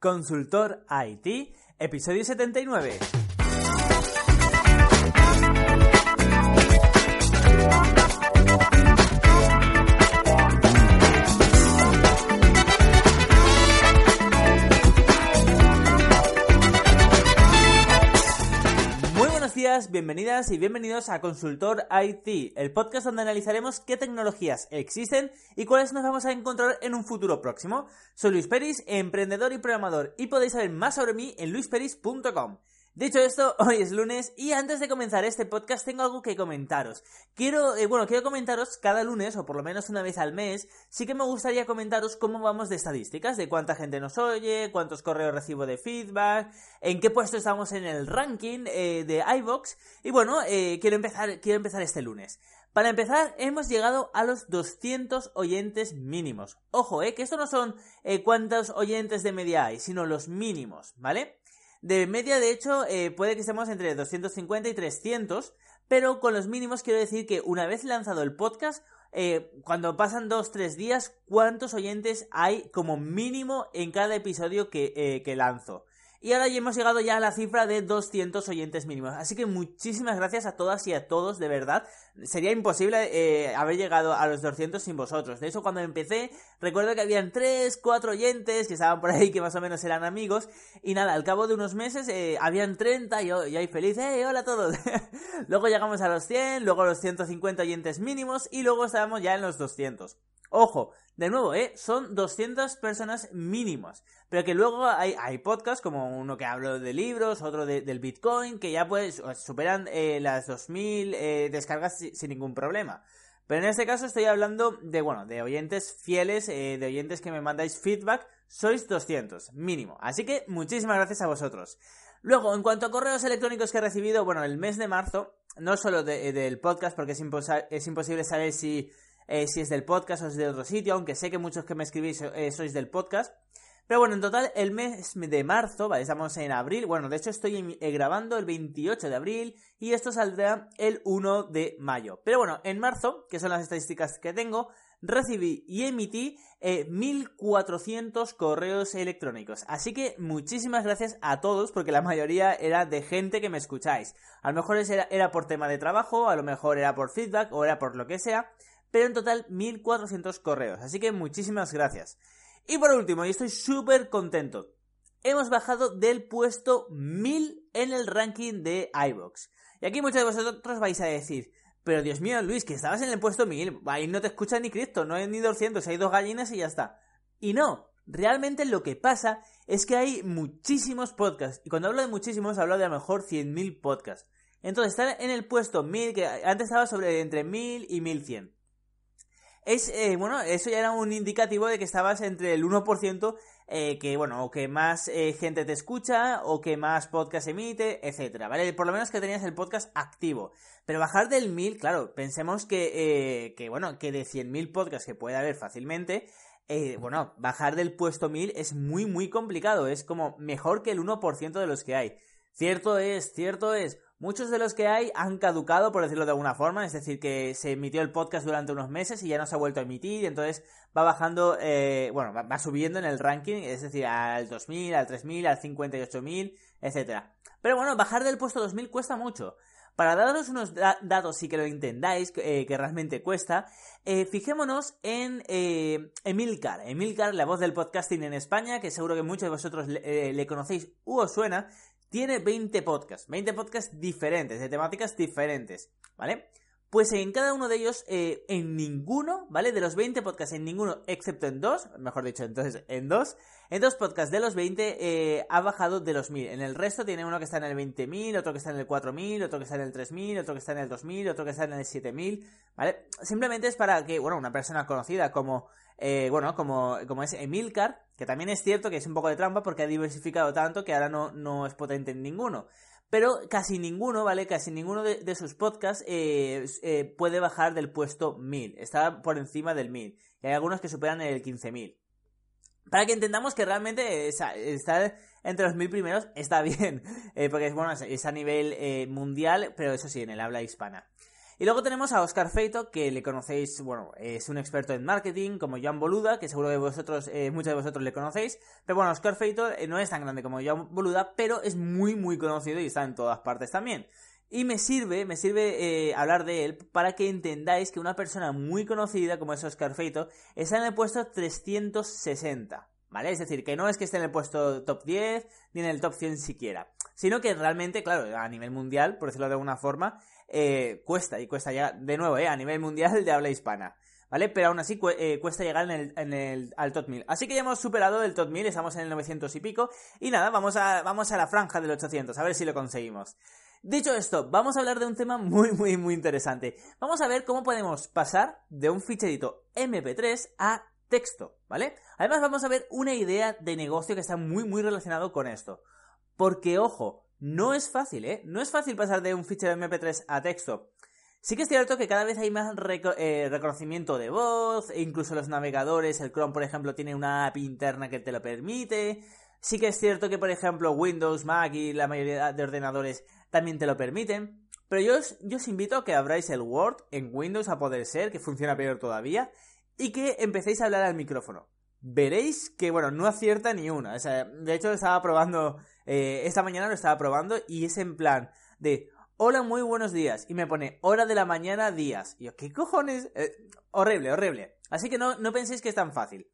Consultor IT, episodio 79. Bienvenidas y bienvenidos a Consultor IT, el podcast donde analizaremos qué tecnologías existen y cuáles nos vamos a encontrar en un futuro próximo. Soy Luis Peris, emprendedor y programador, y podéis saber más sobre mí en luisperis.com. Dicho esto, hoy es lunes y antes de comenzar este podcast tengo algo que comentaros. Quiero, eh, bueno, quiero comentaros cada lunes o por lo menos una vez al mes, sí que me gustaría comentaros cómo vamos de estadísticas, de cuánta gente nos oye, cuántos correos recibo de feedback, en qué puesto estamos en el ranking eh, de iVox y bueno, eh, quiero empezar, quiero empezar este lunes. Para empezar, hemos llegado a los 200 oyentes mínimos. Ojo, eh, que esto no son cuántos oyentes de media hay, sino los mínimos, ¿vale? De media, de hecho, eh, puede que estemos entre 250 y 300, pero con los mínimos quiero decir que una vez lanzado el podcast, eh, cuando pasan 2-3 días, ¿cuántos oyentes hay como mínimo en cada episodio que, eh, que lanzo? Y ahora ya hemos llegado ya a la cifra de 200 oyentes mínimos. Así que muchísimas gracias a todas y a todos, de verdad. Sería imposible eh, haber llegado a los 200 sin vosotros. De hecho, cuando empecé, recuerdo que habían 3, 4 oyentes que estaban por ahí, que más o menos eran amigos. Y nada, al cabo de unos meses, eh, habían 30 y yo, ahí feliz, ¡eh, hola a todos! luego llegamos a los 100, luego a los 150 oyentes mínimos y luego estábamos ya en los 200. Ojo, de nuevo, ¿eh? Son 200 personas mínimos. Pero que luego hay, podcasts como uno que hablo de libros, otro de, del Bitcoin, que ya pues superan eh, las 2000 eh, descargas sin, ningún problema. Pero en este caso estoy hablando de, bueno, de oyentes fieles, eh, de oyentes que me mandáis feedback. Sois 200, mínimo. Así que muchísimas gracias a vosotros. Luego, en cuanto a correos electrónicos que he recibido, bueno, el mes de marzo, no solo de, del podcast, porque es, es imposible saber si eh, si es del podcast o es de otro sitio, aunque sé que muchos que me escribís eh, sois del podcast. Pero bueno, en total, el mes de marzo, vale, estamos en abril, bueno, de hecho estoy eh, grabando el 28 de abril y esto saldrá el 1 de mayo. Pero bueno, en marzo, que son las estadísticas que tengo, recibí y emití eh, 1400 correos electrónicos. Así que muchísimas gracias a todos, porque la mayoría era de gente que me escucháis. A lo mejor era, era por tema de trabajo, a lo mejor era por feedback o era por lo que sea pero en total 1400 correos. Así que muchísimas gracias. Y por último, y estoy súper contento, hemos bajado del puesto 1000 en el ranking de iBox. Y aquí muchos de vosotros vais a decir, pero Dios mío, Luis, que estabas en el puesto 1000, ahí no te escucha ni Cristo, no hay ni 200, hay dos gallinas y ya está. Y no, realmente lo que pasa es que hay muchísimos podcasts. Y cuando hablo de muchísimos, hablo de a lo mejor 100.000 podcasts. Entonces, estar en el puesto 1000, que antes estaba sobre entre 1000 y 1100 es, eh, bueno, eso ya era un indicativo de que estabas entre el 1% eh, que, bueno, o que más eh, gente te escucha, o que más podcast emite, etcétera, ¿vale? Por lo menos que tenías el podcast activo. Pero bajar del 1000, claro, pensemos que, que bueno, que de 100.000 podcasts que puede haber fácilmente, bueno, bajar del puesto 1000 es muy, muy complicado. Es como mejor que el 1% de los que hay. Cierto es, cierto es. Muchos de los que hay han caducado, por decirlo de alguna forma, es decir, que se emitió el podcast durante unos meses y ya no se ha vuelto a emitir, y entonces va bajando, eh, bueno, va, subiendo en el ranking, es decir, al 2000, al 3000, al 58000, etcétera. Pero bueno, bajar del puesto 2000 cuesta mucho. Para daros unos da datos y que lo entendáis, eh, que realmente cuesta, eh, fijémonos en eh, Emilcar. Emilcar, la voz del podcasting en España, que seguro que muchos de vosotros le, le conocéis u os suena, tiene 20 podcasts, 20 podcasts diferentes, de temáticas diferentes, ¿vale? Pues en cada uno de ellos, eh, en ninguno, ¿vale? De los 20 podcasts, en ninguno, excepto en dos, mejor dicho, entonces en dos, en dos podcasts de los 20 eh, ha bajado de los 1000. En el resto tiene uno que está en el 20.000, otro que está en el 4.000, otro que está en el 3.000, otro que está en el 2.000, otro que está en el 7.000, ¿vale? Simplemente es para que, bueno, una persona conocida como eh, bueno, como, es Emilcar, que también es cierto que es un poco de trampa porque ha diversificado tanto que ahora no, no es potente en ninguno. Pero casi ninguno, ¿vale? Casi ninguno de, sus podcasts eh, eh, puede bajar del puesto 1000. Está por encima del 1000. Y hay algunos que superan el 15000. Para que entendamos que realmente estar entre los mil primeros está bien. Eh, porque es bueno, es a nivel mundial, pero eso sí, en el habla hispana. Y luego tenemos a Oscar Feito, que le conocéis, bueno, es un experto en marketing, como Joan Boluda, que seguro que vosotros, eh, muchos de vosotros le conocéis. Pero bueno, Oscar Feito eh, no es tan grande como Joan Boluda, pero es muy, muy conocido y está en todas partes también. Y me sirve, me sirve eh, hablar de él para que entendáis que una persona muy conocida como es Oscar Feito está en el puesto 360. ¿Vale? Es decir, que no es que esté en el puesto top 10 ni en el top 100 siquiera, sino que realmente, claro, a nivel mundial, por decirlo de alguna forma, eh, cuesta, y cuesta llegar, de nuevo, eh, a nivel mundial de habla hispana. ¿Vale? Pero aún así eh, cuesta llegar en el, al top 1000. Así que ya hemos superado el top 1000, estamos en el 900 y pico. Y nada, vamos a, vamos a la franja del 800, a ver si lo conseguimos. Dicho esto, vamos a hablar de un tema muy, muy, muy interesante. Vamos a ver cómo podemos pasar de un ficherito MP3 a texto, ¿vale? Además vamos a ver una idea de negocio que está muy, muy relacionado con esto. Porque, ojo, no es fácil, ¿eh? No es fácil pasar de un fichero MP3 a texto. Sí que es cierto que cada vez hay más eh, reconocimiento de voz, e incluso los navegadores, el Chrome por ejemplo tiene una app interna que te lo permite. Sí que es cierto que por ejemplo Windows, Mac y la mayoría de ordenadores también te lo permiten. Pero yo os, yo os invito a que abráis el Word en Windows a poder ser, que funciona peor todavía, y que empecéis a hablar al micrófono. Veréis que, bueno, no acierta ni una. O sea, de hecho, estaba probando eh, esta mañana lo estaba probando y es en plan de hola, muy buenos días. Y me pone hora de la mañana, días. Y yo, ¿qué cojones? Eh, horrible, horrible. Así que no, no penséis que es tan fácil.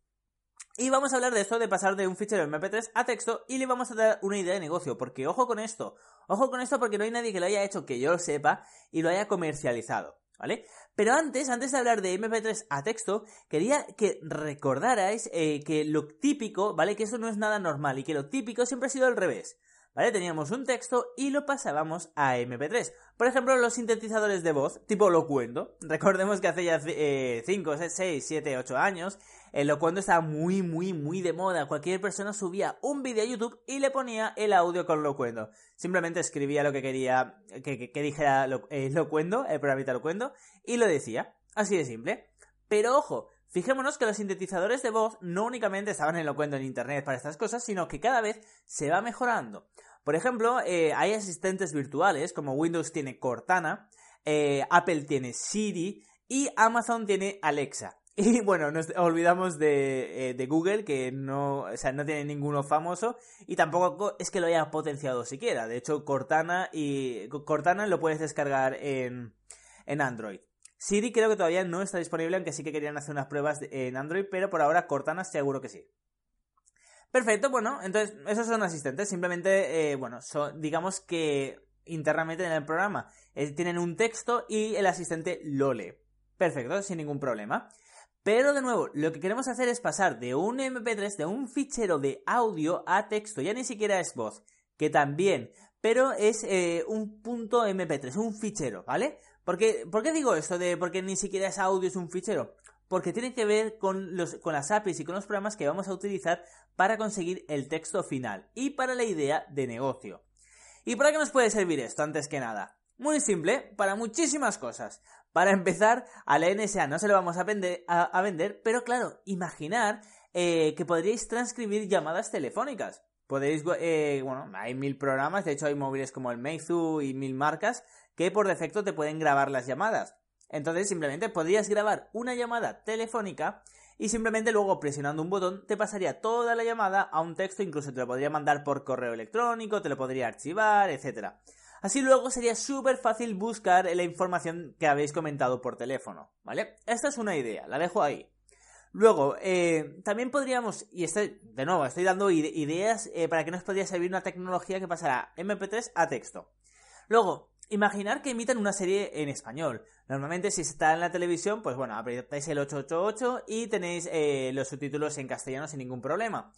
Y vamos a hablar de esto, de pasar de un fichero MP3 a texto y le vamos a dar una idea de negocio, porque ojo con esto, ojo con esto porque no hay nadie que lo haya hecho que yo lo sepa y lo haya comercializado, ¿vale? Pero antes, antes de hablar de MP3 a texto, quería que recordarais eh, que lo típico, ¿vale? Que eso no es nada normal y que lo típico siempre ha sido al revés. ¿Vale? Teníamos un texto y lo pasábamos a MP3. Por ejemplo, los sintetizadores de voz, tipo Locuendo. Recordemos que hace ya 5, 6, 7, 8 años, el Locuendo estaba muy, muy, muy de moda. Cualquier persona subía un vídeo a YouTube y le ponía el audio con Locuendo. Simplemente escribía lo que quería que, dijera eh, Locuendo, el programita Locuendo, y lo decía. Así de simple. Pero ojo, Fijémonos que los sintetizadores de voz no únicamente estaban en Locuendo en Internet para estas cosas, sino que cada vez se va mejorando. Por ejemplo, eh, hay asistentes virtuales, como Windows tiene Cortana, eh, Apple tiene Siri y Amazon tiene Alexa. Y bueno, nos olvidamos de, eh, de, Google, que no, o sea, no tiene ninguno famoso y tampoco es que lo haya potenciado siquiera. De hecho, Cortana y Cortana lo puedes descargar en, en Android. Siri creo que todavía no está disponible, aunque sí que querían hacer unas pruebas en Android, pero por ahora Cortana seguro que sí. Perfecto, bueno, entonces esos son asistentes, simplemente, eh, bueno, digamos que internamente en el programa eh, tienen un texto y el asistente lo lee. Perfecto, sin ningún problema. Pero de nuevo, lo que queremos hacer es pasar de un MP3, de un fichero de audio a texto, ya ni siquiera es voz, que también, pero es eh, un punto MP3, un fichero, ¿vale? Porque, ¿Por qué digo esto de porque ni siquiera es audio, es un fichero? Porque tiene que ver con, las APIs y con los programas que vamos a utilizar para conseguir el texto final y para la idea de negocio. ¿Y para qué nos puede servir esto antes que nada? Muy simple, para muchísimas cosas. Para empezar, a la NSA no se lo vamos a vender, a, vender pero claro, imaginar eh, que podríais transcribir llamadas telefónicas. Podéis, eh, bueno, hay mil programas, de hecho hay móviles como el Meizu y mil marcas que por defecto te pueden grabar las llamadas. Entonces simplemente podrías grabar una llamada telefónica y simplemente luego presionando un botón te pasaría toda la llamada a un texto, incluso te lo podría mandar por correo electrónico, te lo podría archivar, etc. Así luego sería súper fácil buscar la información que habéis comentado por teléfono, ¿vale? Esta es una idea, la dejo ahí. Luego, eh, también podríamos, y estoy, de nuevo, estoy dando ideas eh, para que nos podría servir una tecnología que pasará MP3 a texto. Luego, Imaginar que emitan una serie en español. Normalmente si está en la televisión, pues bueno, apretáis el 888 y tenéis eh, los subtítulos en castellano sin ningún problema.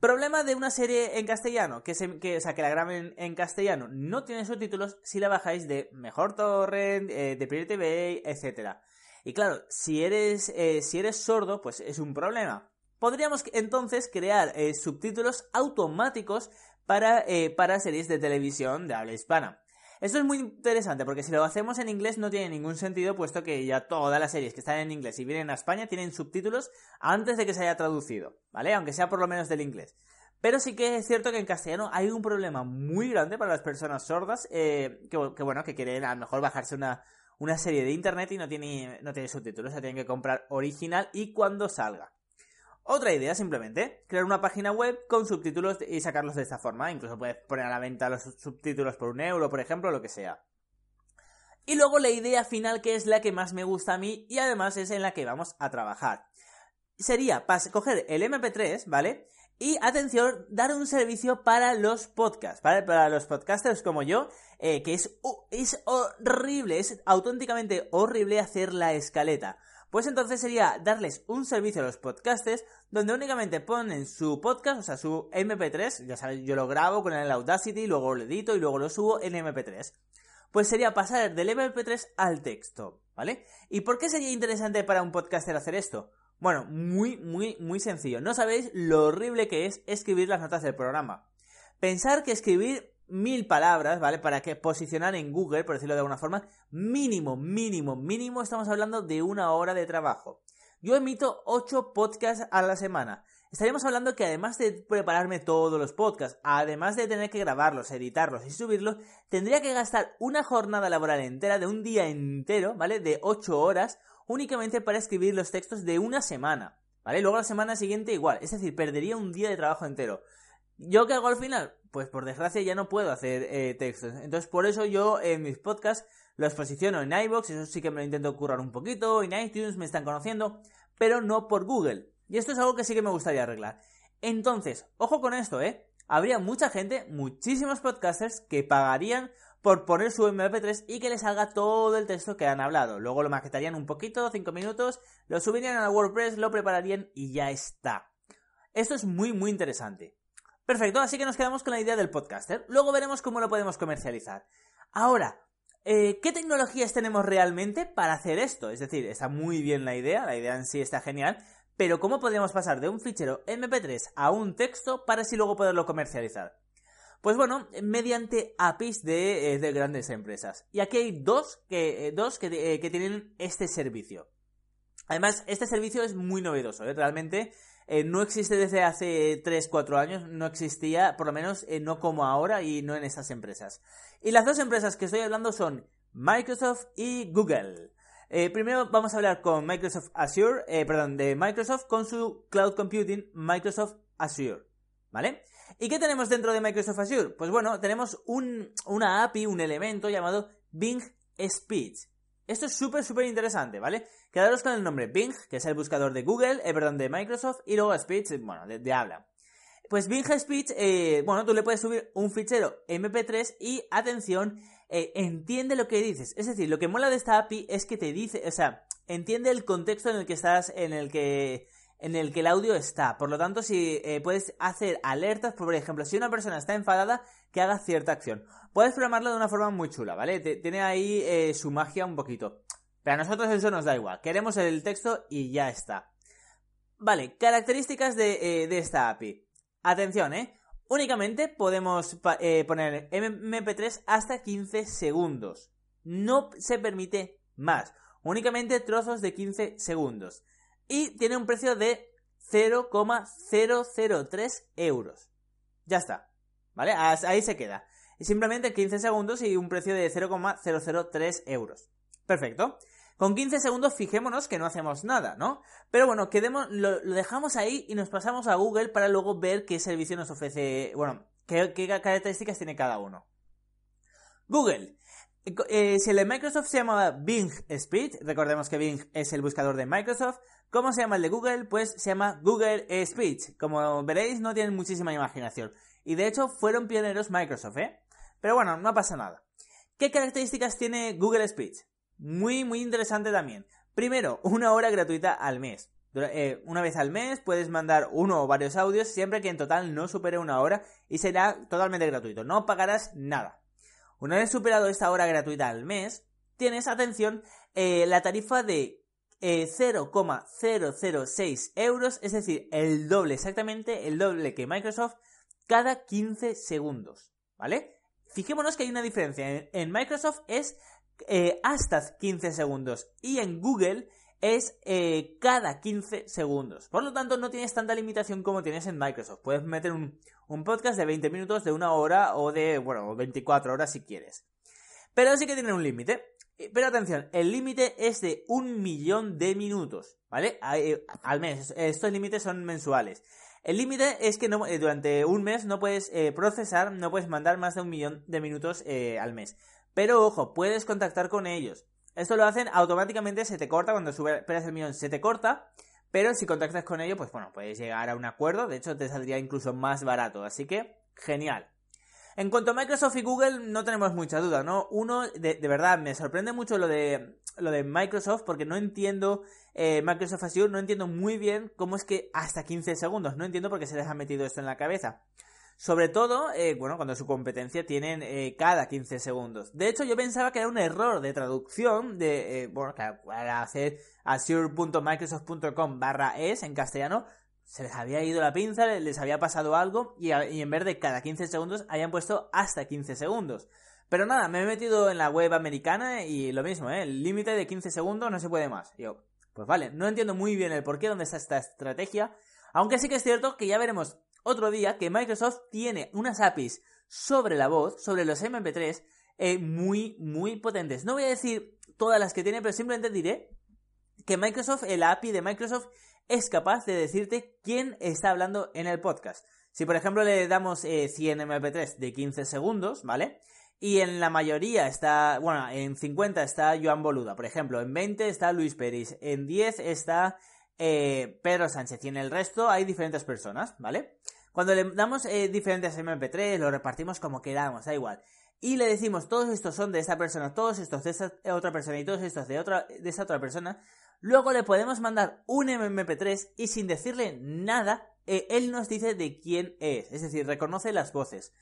Problema de una serie en castellano, que, se, sea, que la graben en castellano, no tiene subtítulos si la bajáis de Mejor Torrent, eh, de Pirate TV, etc. Y claro, si eres, eh, si eres sordo, pues es un problema. Podríamos entonces crear subtítulos automáticos para, para series de televisión de habla hispana. Esto es muy interesante porque si lo hacemos en inglés no tiene ningún sentido puesto que ya todas las series que están en inglés y vienen a España tienen subtítulos antes de que se haya traducido, ¿vale? Aunque sea por lo menos del inglés. Pero sí que es cierto que en castellano hay un problema muy grande para las personas sordas eh, que, bueno, que quieren a lo mejor bajarse una, una serie de internet y no tiene, no tiene subtítulos, se tienen que comprar original y cuando salga. Otra idea, simplemente, crear una página web con subtítulos y sacarlos de esta forma. Incluso puedes poner a la venta los subtítulos por un euro, por ejemplo, lo que sea. Y luego la idea final, que es la que más me gusta a mí y además es en la que vamos a trabajar. Sería coger el MP3, ¿vale? Y atención, dar un servicio para los podcasts, ¿vale? Para los podcasters como yo, eh, que es, es horrible, es auténticamente horrible hacer la escaleta. Pues entonces sería darles un servicio a los podcasters donde únicamente ponen su podcast, o sea, su MP3, ya sabes, yo lo grabo con el Audacity, luego lo edito y luego lo subo en MP3. Pues sería pasar del MP3 al texto, ¿vale? ¿Y por qué sería interesante para un podcaster hacer esto? Bueno, muy, muy, muy sencillo. No sabéis lo horrible que es escribir las notas del programa. Pensar que escribir mil palabras, ¿vale? Para que posicionar en Google, por decirlo de alguna forma, mínimo, mínimo, mínimo, estamos hablando de una hora de trabajo. Yo emito 8 podcasts a la semana. Estaríamos hablando que además de prepararme todos los podcasts, además de tener que grabarlos, editarlos y subirlos, tendría que gastar una jornada laboral entera de un día entero, ¿vale? De 8 horas únicamente para escribir los textos de una semana, ¿vale? Luego la semana siguiente igual, es decir, perdería un día de trabajo entero. ¿Yo qué hago al final? Pues por desgracia ya no puedo hacer eh, textos. Entonces por eso yo en mis podcasts los posiciono en iBox, eso sí que me lo intento currar un poquito, en iTunes me están conociendo, pero no por Google. Y esto es algo que sí que me gustaría arreglar. Entonces, ojo con esto, ¿eh? Habría mucha gente, muchísimos podcasters que pagarían por poner su MP3 y que les salga todo el texto que han hablado. Luego lo maquetarían un poquito, 5 minutos, lo subirían a WordPress, lo prepararían y ya está. Esto es muy muy interesante. Perfecto, así que nos quedamos con la idea del podcaster. Luego veremos cómo lo podemos comercializar. Ahora, eh, ¿qué tecnologías tenemos realmente para hacer esto? Es decir, está muy bien la idea, la idea en sí está genial, pero ¿cómo podemos pasar de un fichero MP3 a un texto para así luego poderlo comercializar? Pues bueno, mediante APIs de, eh, grandes empresas. Y aquí hay dos que, eh, dos que, que, tienen este servicio. Además, este servicio es muy novedoso, realmente eh, no existe desde hace 3-4 años, no existía, por lo menos eh, no como ahora y no en estas empresas. Y las dos empresas que estoy hablando son Microsoft y Google. Eh, primero vamos a hablar con Microsoft Azure, perdón, de Microsoft con su Cloud Computing Microsoft Azure, ¿vale? ¿Y qué tenemos dentro de Microsoft Azure? Pues bueno, tenemos un, una API, un elemento llamado Bing Speech. Esto es súper, súper interesante, ¿vale? Quedaros con el nombre Bing, que es el buscador de Google, eh, perdón, de Microsoft, y luego Speech, bueno, de, habla. Pues Bing Speech, eh, bueno, tú le puedes subir un fichero MP3 y, atención, eh, entiende lo que dices. Es decir, lo que mola de esta API es que te dice, o sea, entiende el contexto en el que estás, en el que en el que el audio está. Por lo tanto, si puedes hacer alertas, por ejemplo, si una persona está enfadada, que haga cierta acción. Puedes programarlo de una forma muy chula, ¿vale? tiene ahí eh, su magia un poquito. Pero a nosotros eso nos da igual. Queremos el texto y ya está. Vale, características de, eh, esta API. Atención, ¿eh? Únicamente podemos eh, poner MP3 hasta 15 segundos. No se permite más. Únicamente trozos de 15 segundos. Y tiene un precio de 0,003 euros. Ya está. ¿Vale? Ahí se queda. Simplemente 15 segundos y un precio de 0,003 euros. Perfecto. Con 15 segundos fijémonos que no hacemos nada, ¿no? Pero bueno, quedemos, lo, dejamos ahí y nos pasamos a Google para luego ver qué servicio nos ofrece, bueno, qué, características tiene cada uno. Google. Eh, si el de Microsoft se llamaba Bing Speed, recordemos que Bing es el buscador de Microsoft, ¿cómo se llama el de Google? Pues se llama Google Speech. Como veréis, no tienen muchísima imaginación. Y de hecho fueron pioneros Microsoft, ¿eh? Pero bueno, no pasa nada. ¿Qué características tiene Google Speech? Muy, muy interesante también. Primero, una hora gratuita al mes. Eh, una vez al mes puedes mandar uno o varios audios siempre que en total no supere una hora y será totalmente gratuito. No pagarás nada. Una vez superado esta hora gratuita al mes, tienes, atención, eh, la tarifa de eh, 0,006 euros, es decir, el doble, exactamente el doble que Microsoft cada 15 segundos, ¿vale? Fijémonos que hay una diferencia. En, Microsoft es eh, hasta 15 segundos y en Google es eh, cada 15 segundos. Por lo tanto, no tienes tanta limitación como tienes en Microsoft. Puedes meter un, podcast de 20 minutos, de una hora o de, bueno, 24 horas si quieres. Pero sí que tiene un límite. Eh, Pero atención, el límite es de un millón de minutos, ¿vale? Al mes. Estos límites son mensuales. El límite es que eh, durante un mes no puedes eh, procesar, no puedes mandar más de un millón de minutos eh, al mes. Pero ojo, puedes contactar con ellos. Esto lo hacen automáticamente, se te corta cuando superas el millón, se te corta. Pero si contactas con ellos, pues bueno, puedes llegar a un acuerdo. De hecho, te saldría incluso más barato. Así que, genial. En cuanto a Microsoft y Google, no tenemos mucha duda, ¿no? Uno, de, verdad, me sorprende mucho lo de, lo de Microsoft porque no entiendo eh, Microsoft Azure, no entiendo muy bien cómo es que hasta 15 segundos, no entiendo por qué se les ha metido esto en la cabeza. Sobre todo, eh, bueno, cuando su competencia tienen eh, cada 15 segundos. De hecho, yo pensaba que era un error de traducción de, eh, bueno, claro, para hacer azure.microsoft.com barra es en castellano, se les había ido la pinza, les había pasado algo y, en vez de cada 15 segundos hayan puesto hasta 15 segundos. Pero nada, me he metido en la web americana y lo mismo, ¿eh? El límite de 15 segundos no se puede más. Y yo, pues vale, no entiendo muy bien el porqué, dónde está esta estrategia. Aunque sí que es cierto que ya veremos otro día que Microsoft tiene unas APIs sobre la voz, sobre los MP3, eh, muy, muy potentes. No voy a decir todas las que tiene, pero simplemente diré que Microsoft, el API de Microsoft, es capaz de decirte quién está hablando en el podcast. Si por ejemplo le damos eh, 100 MP3 de 15 segundos, ¿vale? Y en la mayoría está, bueno, en 50 está Joan Boluda, por ejemplo, en 20 está Luis Peris, en 10 está eh, Pedro Sánchez y en el resto hay diferentes personas, ¿vale? Cuando le damos eh, diferentes MP3, lo repartimos como queramos, da igual. Y le decimos, todos estos son de esta persona, todos estos de esta otra persona y todos estos de, otra, de esa otra persona, luego le podemos mandar un MP3 y sin decirle nada, eh, él nos dice de quién es, es decir, reconoce las voces.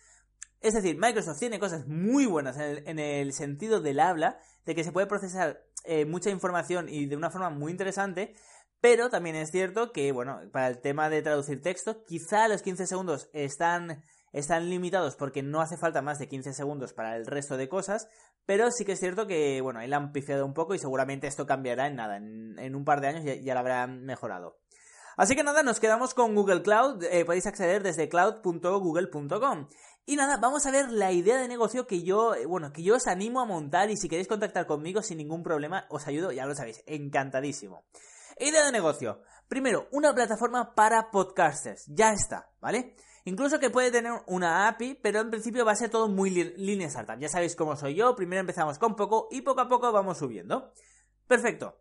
Es decir, Microsoft tiene cosas muy buenas en el, en el sentido del habla, de que se puede procesar eh, mucha información y de una forma muy interesante, pero también es cierto que, bueno, para el tema de traducir texto, quizá los 15 segundos están, están limitados porque no hace falta más de 15 segundos para el resto de cosas, pero sí que es cierto que, bueno, él ha amplificado un poco y seguramente esto cambiará en nada, en, en un par de años ya, ya lo habrán mejorado. Así que nada, nos quedamos con Google Cloud, eh, podéis acceder desde cloud.google.com. Y nada, vamos a ver la idea de negocio que yo, eh, bueno, que yo os animo a montar y si queréis contactar conmigo sin ningún problema, os ayudo, ya lo sabéis, encantadísimo. Idea de negocio. Primero, una plataforma para podcasters. Ya está, ¿vale? Incluso que puede tener una API, pero en principio va a ser todo muy línea startup. Ya sabéis cómo soy yo, primero empezamos con poco y poco a poco vamos subiendo. Perfecto.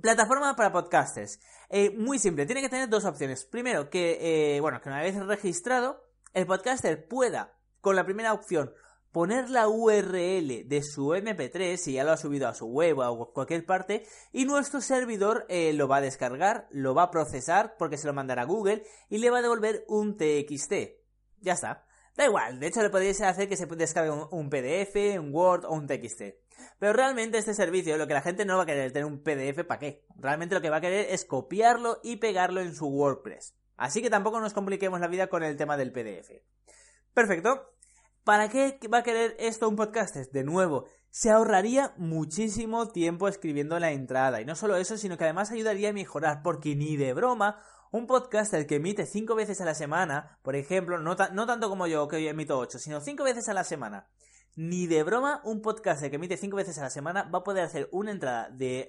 Plataforma para podcasters. Eh, muy simple, tiene que tener dos opciones. Primero, que, eh, bueno, que una vez registrado, el podcaster pueda, con la primera opción, poner la URL de su MP3, si ya lo ha subido a su web o a cualquier parte, y nuestro servidor eh, lo va a descargar, lo va a procesar, porque se lo mandará a Google, y le va a devolver un TXT. Ya está. Da igual, de hecho le podéis hacer que se descargue un, PDF, un Word o un TXT. Pero realmente este servicio, lo que la gente no va a querer tener un PDF, ¿para qué? Realmente lo que va a querer es copiarlo y pegarlo en su WordPress. Así que tampoco nos compliquemos la vida con el tema del PDF. Perfecto. ¿Para qué va a querer esto un podcaster? De nuevo, se ahorraría muchísimo tiempo escribiendo la entrada. Y no solo eso, sino que además ayudaría a mejorar, porque ni de broma, un podcaster que emite 5 veces a la semana, por ejemplo, no, ta- no tanto como yo, que hoy emito 8, sino 5 veces a la semana. Ni de broma, un podcaster que emite 5 veces a la semana va a poder hacer una entrada de,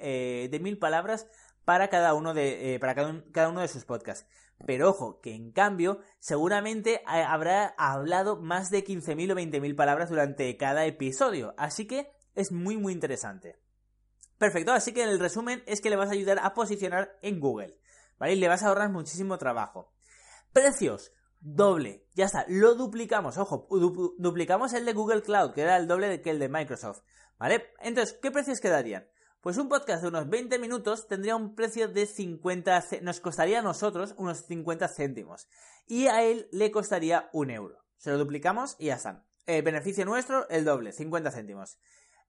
eh, mil palabras para cada uno de, eh, para cada uno de sus podcasts. Pero ojo, que en cambio, seguramente ha- habrá hablado más de 15.000 o 20.000 palabras durante cada episodio. Así que es muy, muy interesante. Perfecto, así que el resumen es que le vas a ayudar a posicionar en Google. ¿Vale? Y le vas a ahorrar muchísimo trabajo. Precios. Doble. Ya está. Lo duplicamos. Ojo, du- duplicamos el de Google Cloud, que era el doble que el de Microsoft. ¿Vale? Entonces, ¿qué precios quedarían? Pues un podcast de unos 20 minutos tendría un precio de 50... ce- Nos costaría a nosotros unos 50 céntimos. Y a él le costaría un euro. Se lo duplicamos y ya está. Eh, beneficio nuestro, el doble, 50 céntimos.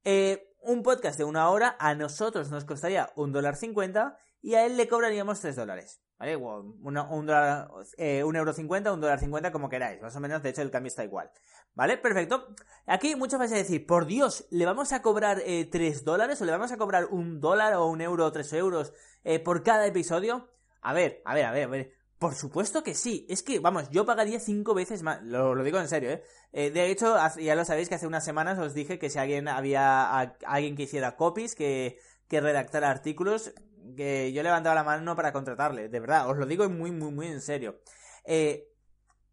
Eh, un podcast de una hora a nosotros nos costaría un dólar cincuenta y a él le cobraríamos tres dólares. ¿Vale? un, dólar, eh, un euro cincuenta, un dólar cincuenta, como queráis. Más o menos, de hecho, el cambio está igual. ¿Vale? Perfecto. Aquí muchos vais a decir, por Dios, ¿le vamos a cobrar eh, 3 dólares o le vamos a cobrar un dólar o un euro o 3 euros eh, por cada episodio? A ver, a ver, a ver, a ver. Por supuesto que sí. Es que, vamos, yo pagaría 5 veces más. Lo, digo en serio, ¿eh? ¿eh? De hecho, ya lo sabéis que hace unas semanas os dije que si alguien había alguien que hiciera copies, que, que redactara artículos, que yo levantaba la mano para contratarle. De verdad, os lo digo muy, muy, muy en serio. Eh,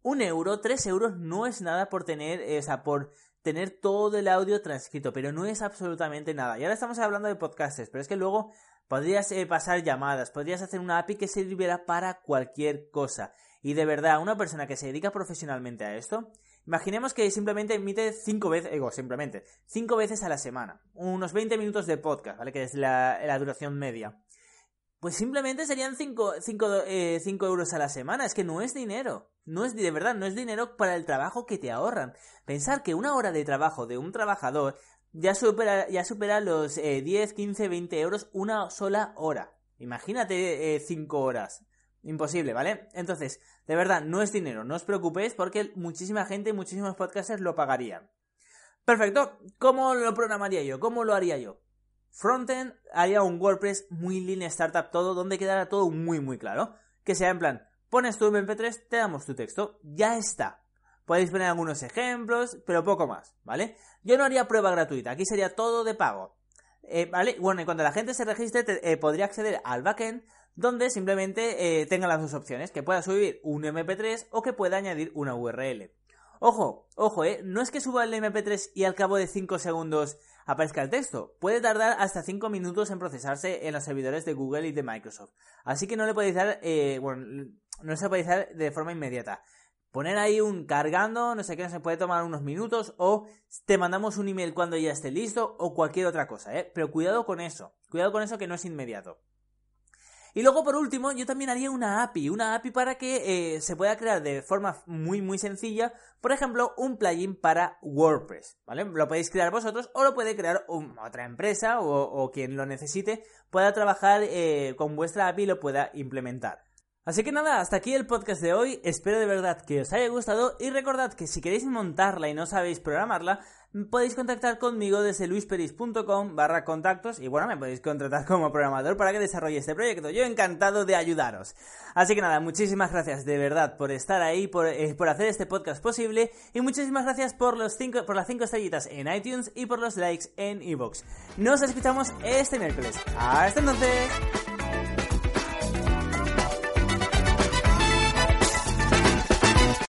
un euro, tres euros no es nada por tener, eh, o sea, por tener todo el audio transcrito, pero no es absolutamente nada. Y ahora estamos hablando de podcasts, pero es que luego podrías eh, pasar llamadas, podrías hacer una API que sirviera para cualquier cosa. Y de verdad, una persona que se dedica profesionalmente a esto, imaginemos que simplemente emite cinco veces, simplemente, cinco veces a la semana, unos 20 minutos de podcast, ¿vale? Que es la duración media. Pues simplemente serían 5 eh, euros a la semana. Es que no es dinero. No es de verdad, no es dinero para el trabajo que te ahorran. Pensar que una hora de trabajo de un trabajador ya supera, ya supera los 10, 15, 20 euros una sola hora. Imagínate 5 eh, horas. Imposible, ¿vale? Entonces, de verdad, no es dinero. No os preocupéis porque muchísima gente, muchísimos podcasters lo pagarían. Perfecto. ¿Cómo lo programaría yo? ¿Cómo lo haría yo? Frontend haría un WordPress muy lean startup todo, donde quedara todo muy muy claro. Que sea en plan, pones tu MP3, te damos tu texto, ya está. Podéis poner algunos ejemplos, pero poco más, ¿vale? Yo no haría prueba gratuita, aquí sería todo de pago. Eh, ¿Vale? Bueno, y cuando la gente se registre, eh, podría acceder al backend, donde simplemente eh, tenga las dos opciones, que pueda subir un MP3 o que pueda añadir una URL. Ojo, ojo, eh, no es que suba el MP3 y al cabo de 5 segundos aparezca el texto. Puede tardar hasta 5 minutos en procesarse en los servidores de Google y de Microsoft. Así que no le podéis dar, eh, bueno, no se puede dar de forma inmediata. Poner ahí un cargando, no sé qué, se puede tomar unos minutos o te mandamos un email cuando ya esté listo o cualquier otra cosa, ¿eh? Pero cuidado con eso, cuidado con eso que no es inmediato. Y luego, por último, yo también haría una API, una API para que eh, se pueda crear de forma muy, muy sencilla, por ejemplo, un plugin para WordPress, ¿vale? Lo podéis crear vosotros o lo puede crear otra empresa o, quien lo necesite pueda trabajar eh, con vuestra API y lo pueda implementar. Así que nada, hasta aquí el podcast de hoy. Espero de verdad que os haya gustado y recordad que si queréis montarla y no sabéis programarla, podéis contactar conmigo desde luisperis.com barra contactos y bueno, me podéis contratar como programador para que desarrolle este proyecto. Yo encantado de ayudaros. Así que nada, muchísimas gracias de verdad por estar ahí, por, eh, por hacer este podcast posible y muchísimas gracias por, los cinco, por las 5 estrellitas en iTunes y por los likes en iVoox. Nos escuchamos este miércoles. Hasta entonces.